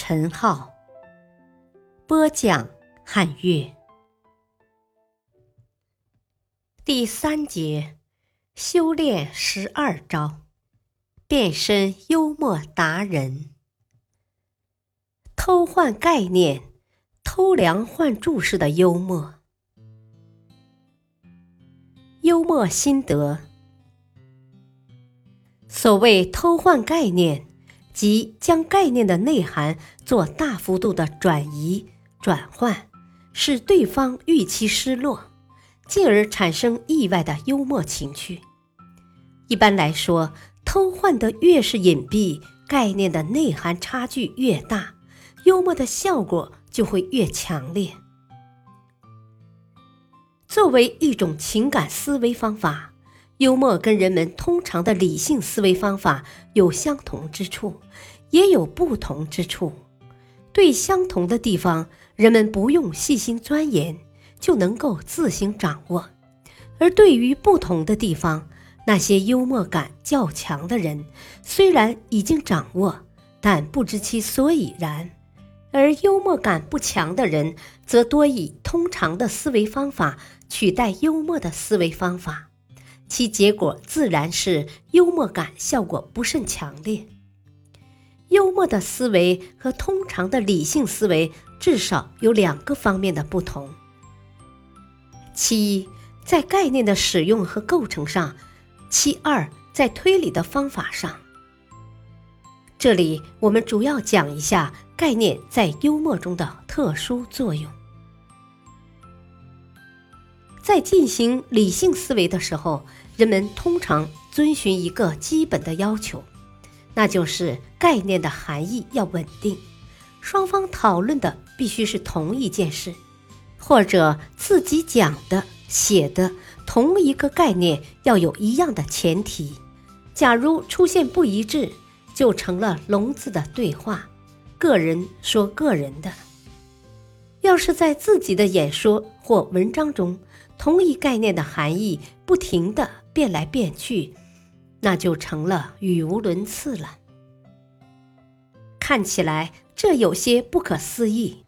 陈浩，播讲汉乐。第三节，修炼十二招，变身幽默达人。偷换概念、偷梁换柱式的幽默，幽默心得。所谓偷换概念，即将概念的内涵做大幅度的转移、转换，使对方预期失落，进而产生意外的幽默情趣。一般来说，偷换的越是隐蔽，概念的内涵差距越大，幽默的效果就会越强烈。作为一种情感思维方法。幽默跟人们通常的理性思维方法有相同之处，也有不同之处。对相同的地方，人们不用细心钻研就能够自行掌握；而对于不同的地方，那些幽默感较强的人虽然已经掌握，但不知其所以然；而幽默感不强的人则多以通常的思维方法取代幽默的思维方法。其结果自然是幽默感效果不甚强烈。幽默的思维和通常的理性思维至少有两个方面的不同：其一，在概念的使用和构成上；其二，在推理的方法上。这里我们主要讲一下概念在幽默中的特殊作用。在进行理性思维的时候，人们通常遵循一个基本的要求，那就是概念的含义要稳定，双方讨论的必须是同一件事，或者自己讲的、写的同一个概念要有一样的前提。假如出现不一致，就成了聋子的对话，个人说个人的。要是在自己的演说或文章中，同一概念的含义不停的变来变去，那就成了语无伦次了。看起来这有些不可思议，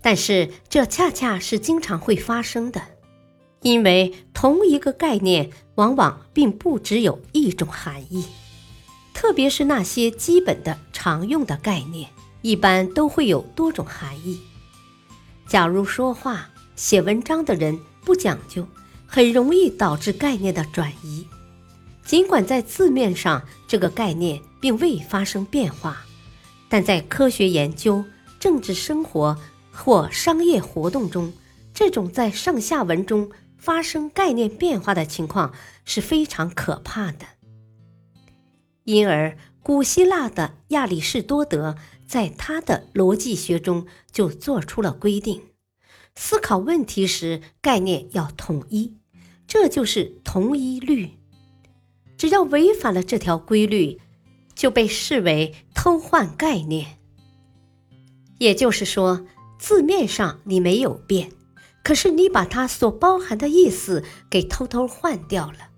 但是这恰恰是经常会发生的，因为同一个概念往往并不只有一种含义，特别是那些基本的常用的概念，一般都会有多种含义。假如说话、写文章的人。不讲究，很容易导致概念的转移。尽管在字面上这个概念并未发生变化，但在科学研究、政治生活或商业活动中，这种在上下文中发生概念变化的情况是非常可怕的。因而，古希腊的亚里士多德在他的逻辑学中就做出了规定。思考问题时，概念要统一，这就是同一律。只要违反了这条规律，就被视为偷换概念。也就是说，字面上你没有变，可是你把它所包含的意思给偷偷换掉了，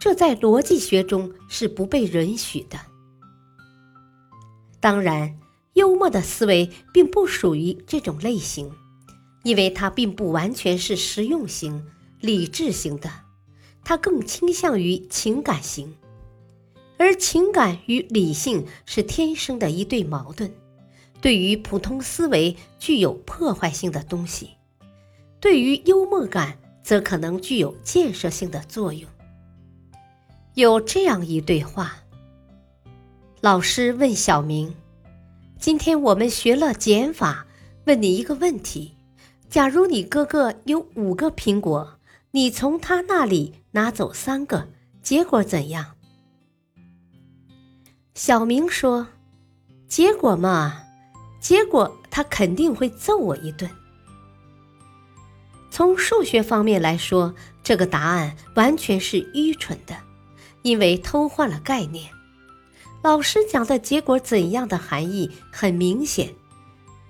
这在逻辑学中是不被允许的。当然，幽默的思维并不属于这种类型。因为它并不完全是实用型、理智型的，它更倾向于情感型，而情感与理性是天生的一对矛盾，对于普通思维具有破坏性的东西，对于幽默感则可能具有建设性的作用。有这样一对话：老师问小明：“今天我们学了减法，问你一个问题。”假如你哥哥有五个苹果，你从他那里拿走三个，结果怎样？小明说：“结果嘛，结果他肯定会揍我一顿。从数学方面来说，这个答案完全是愚蠢的，因为偷换了概念。老师讲的结果怎样的含义，很明显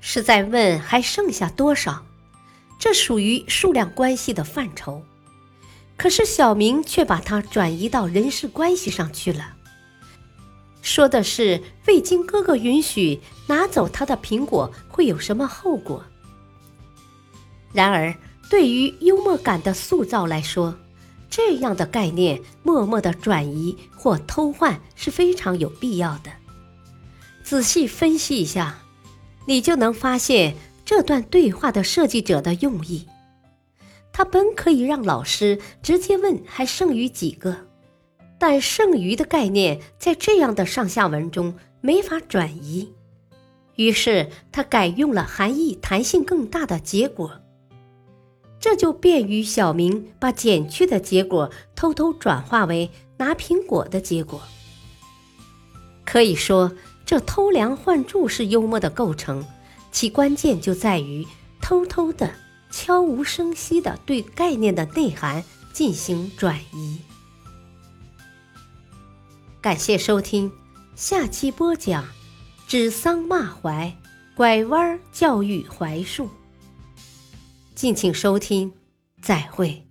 是在问还剩下多少，这属于数量关系的范畴。可是小明却把它转移到人事关系上去了，说的是未经哥哥允许拿走他的苹果会有什么后果。然而，对于幽默感的塑造来说，这样的概念默默的转移或偷换是非常有必要的。仔细分析一下，你就能发现这段对话的设计者的用意。他本可以让老师直接问还剩余几个，但剩余的概念在这样的上下文中没法转移，于是他改用了含义弹性更大的结果。这就便于小明把减去的结果偷偷转化为拿苹果的结果。可以说，这偷梁换柱是幽默的构成，其关键就在于偷偷的、悄无声息的对概念的内涵进行转移。感谢收听，下期播讲：指桑骂槐，拐弯教育槐树。敬请收听，再会。